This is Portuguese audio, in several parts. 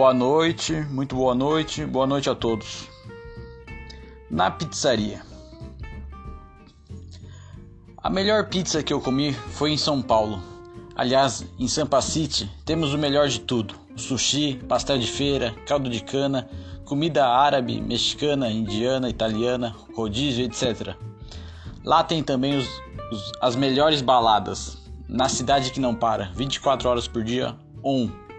Boa noite, muito boa noite, boa noite a todos. Na pizzaria. A melhor pizza que eu comi foi em São Paulo. Aliás, em Sampa City temos o melhor de tudo: sushi, pastel de feira, caldo de cana, comida árabe, mexicana, indiana, italiana, rodízio, etc. Lá tem também os, os, as melhores baladas, na cidade que não para, 24 horas por dia, um.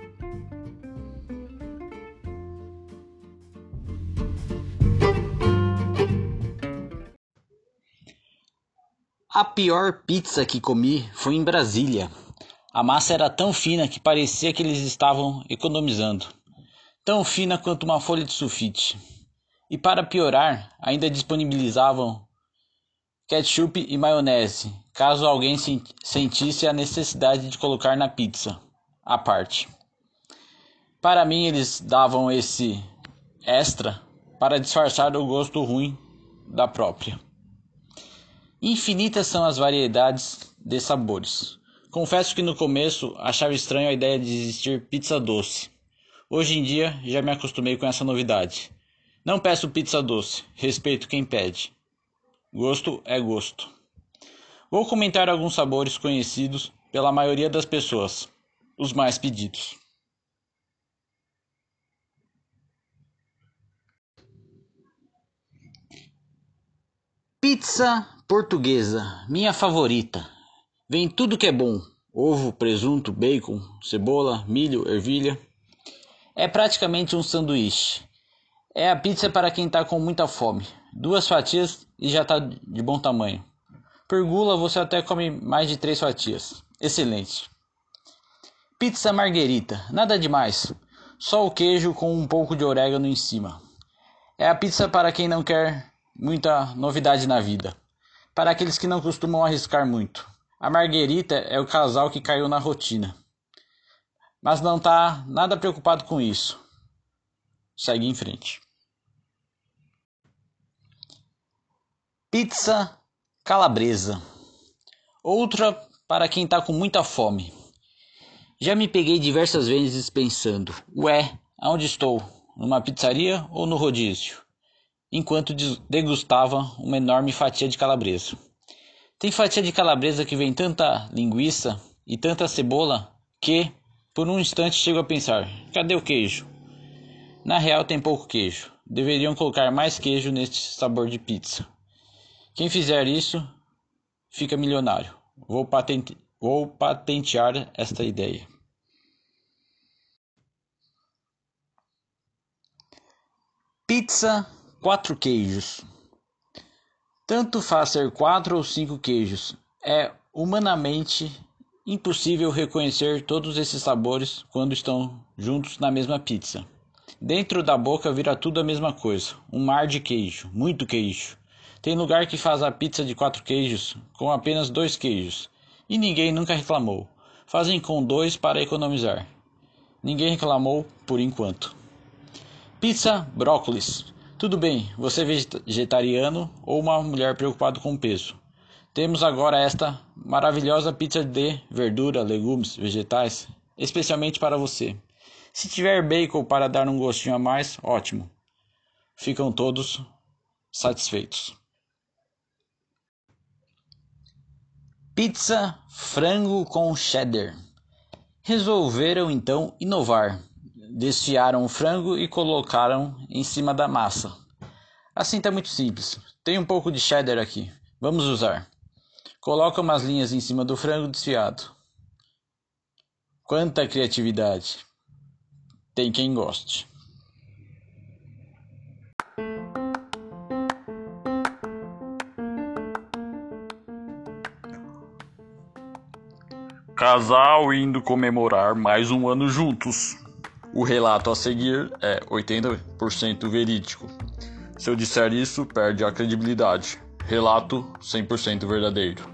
A pior pizza que comi foi em Brasília. A massa era tão fina que parecia que eles estavam economizando. Tão fina quanto uma folha de sulfite. E para piorar, ainda disponibilizavam ketchup e maionese, caso alguém sentisse a necessidade de colocar na pizza, à parte. Para mim, eles davam esse extra para disfarçar o gosto ruim da própria. Infinitas são as variedades de sabores. Confesso que no começo achava estranho a ideia de existir pizza doce. Hoje em dia já me acostumei com essa novidade. Não peço pizza doce, respeito quem pede. Gosto é gosto. Vou comentar alguns sabores conhecidos pela maioria das pessoas, os mais pedidos. Pizza portuguesa, minha favorita. Vem tudo que é bom: ovo, presunto, bacon, cebola, milho, ervilha. É praticamente um sanduíche. É a pizza para quem está com muita fome. Duas fatias e já está de bom tamanho. Por gula você até come mais de três fatias. Excelente. Pizza marguerita, nada demais. Só o queijo com um pouco de orégano em cima. É a pizza para quem não quer muita novidade na vida. Para aqueles que não costumam arriscar muito. A Marguerita é o casal que caiu na rotina. Mas não está nada preocupado com isso. Segue em frente. Pizza calabresa. Outra para quem está com muita fome. Já me peguei diversas vezes pensando: ué, aonde estou? Numa pizzaria ou no rodízio? Enquanto degustava uma enorme fatia de calabresa. Tem fatia de calabresa que vem tanta linguiça e tanta cebola que, por um instante, chego a pensar: cadê o queijo? Na real, tem pouco queijo. Deveriam colocar mais queijo neste sabor de pizza. Quem fizer isso fica milionário. Vou, patente... Vou patentear esta ideia. Pizza Quatro queijos. Tanto faz ser quatro ou cinco queijos, é humanamente impossível reconhecer todos esses sabores quando estão juntos na mesma pizza. Dentro da boca vira tudo a mesma coisa, um mar de queijo, muito queijo. Tem lugar que faz a pizza de quatro queijos com apenas dois queijos e ninguém nunca reclamou. Fazem com dois para economizar. Ninguém reclamou por enquanto. Pizza brócolis. Tudo bem, você é vegetariano ou uma mulher preocupada com peso. Temos agora esta maravilhosa pizza de verdura, legumes, vegetais, especialmente para você. Se tiver bacon para dar um gostinho a mais, ótimo. Ficam todos satisfeitos. Pizza frango com cheddar. Resolveram então inovar desfiaram o frango e colocaram em cima da massa. Assim está muito simples. Tem um pouco de cheddar aqui. Vamos usar. Coloca umas linhas em cima do frango desfiado. Quanta criatividade. Tem quem goste. Casal indo comemorar mais um ano juntos. O relato a seguir é 80% verídico. Se eu disser isso, perde a credibilidade. Relato 100% verdadeiro.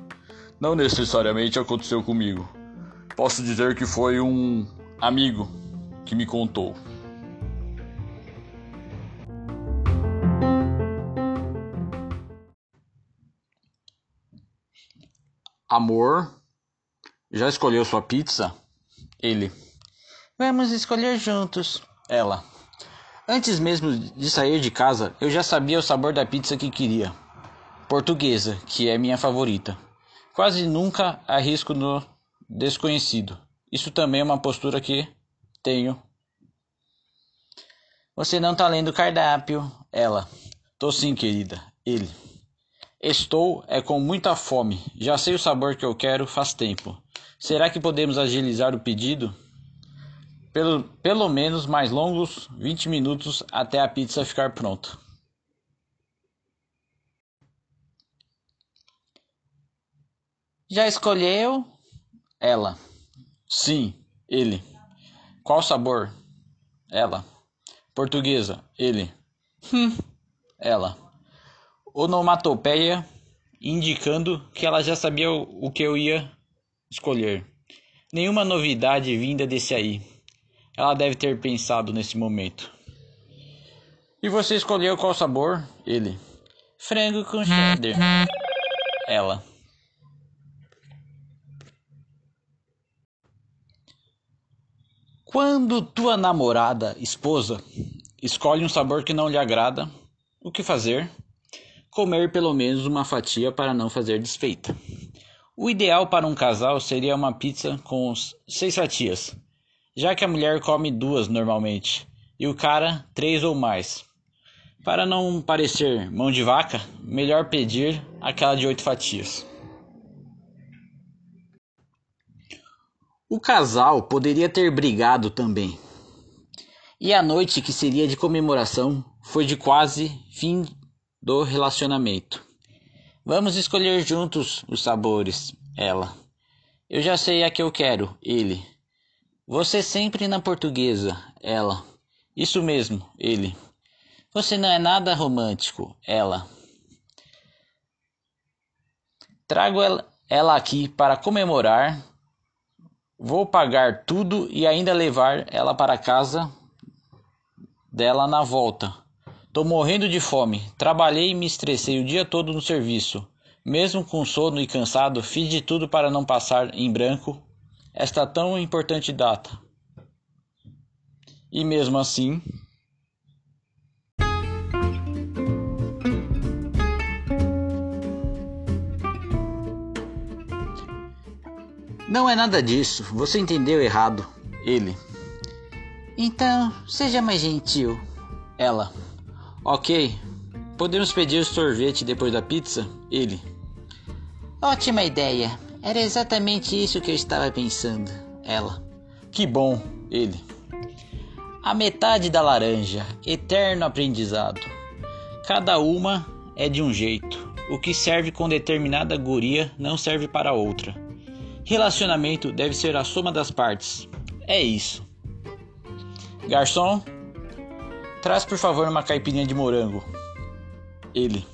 Não necessariamente aconteceu comigo. Posso dizer que foi um amigo que me contou. Amor, já escolheu sua pizza? Ele. Vamos escolher juntos. Ela. Antes mesmo de sair de casa, eu já sabia o sabor da pizza que queria. Portuguesa, que é minha favorita. Quase nunca arrisco no desconhecido. Isso também é uma postura que tenho. Você não tá lendo o cardápio. Ela. Tô sim, querida. Ele. Estou é com muita fome. Já sei o sabor que eu quero faz tempo. Será que podemos agilizar o pedido? Pelo, pelo menos mais longos 20 minutos até a pizza ficar pronta. Já escolheu? Ela. Sim, ele. Qual sabor? Ela. Portuguesa, ele. Hum, ela. Onomatopeia indicando que ela já sabia o que eu ia escolher. Nenhuma novidade vinda desse aí. Ela deve ter pensado nesse momento. E você escolheu qual sabor? Ele. Frango com cheddar. Ela. Quando tua namorada, esposa, escolhe um sabor que não lhe agrada, o que fazer? Comer pelo menos uma fatia para não fazer desfeita. O ideal para um casal seria uma pizza com seis fatias, já que a mulher come duas normalmente e o cara três ou mais. Para não parecer mão de vaca, melhor pedir aquela de oito fatias. O casal poderia ter brigado também. E a noite que seria de comemoração foi de quase fim do relacionamento. Vamos escolher juntos os sabores, ela. Eu já sei a que eu quero, ele. Você sempre na portuguesa, ela. Isso mesmo, ele. Você não é nada romântico, ela. Trago ela aqui para comemorar. Vou pagar tudo e ainda levar ela para casa dela na volta. Tô morrendo de fome. Trabalhei e me estressei o dia todo no serviço. Mesmo com sono e cansado, fiz de tudo para não passar em branco esta tão importante data. E mesmo assim, Não é nada disso, você entendeu errado. Ele. Então, seja mais gentil. Ela. Ok. Podemos pedir sorvete depois da pizza? Ele. Ótima ideia. Era exatamente isso que eu estava pensando. Ela. Que bom, ele. A metade da laranja, eterno aprendizado. Cada uma é de um jeito. O que serve com determinada guria não serve para outra. Relacionamento deve ser a soma das partes. É isso. Garçom, traz por favor uma caipirinha de morango. Ele.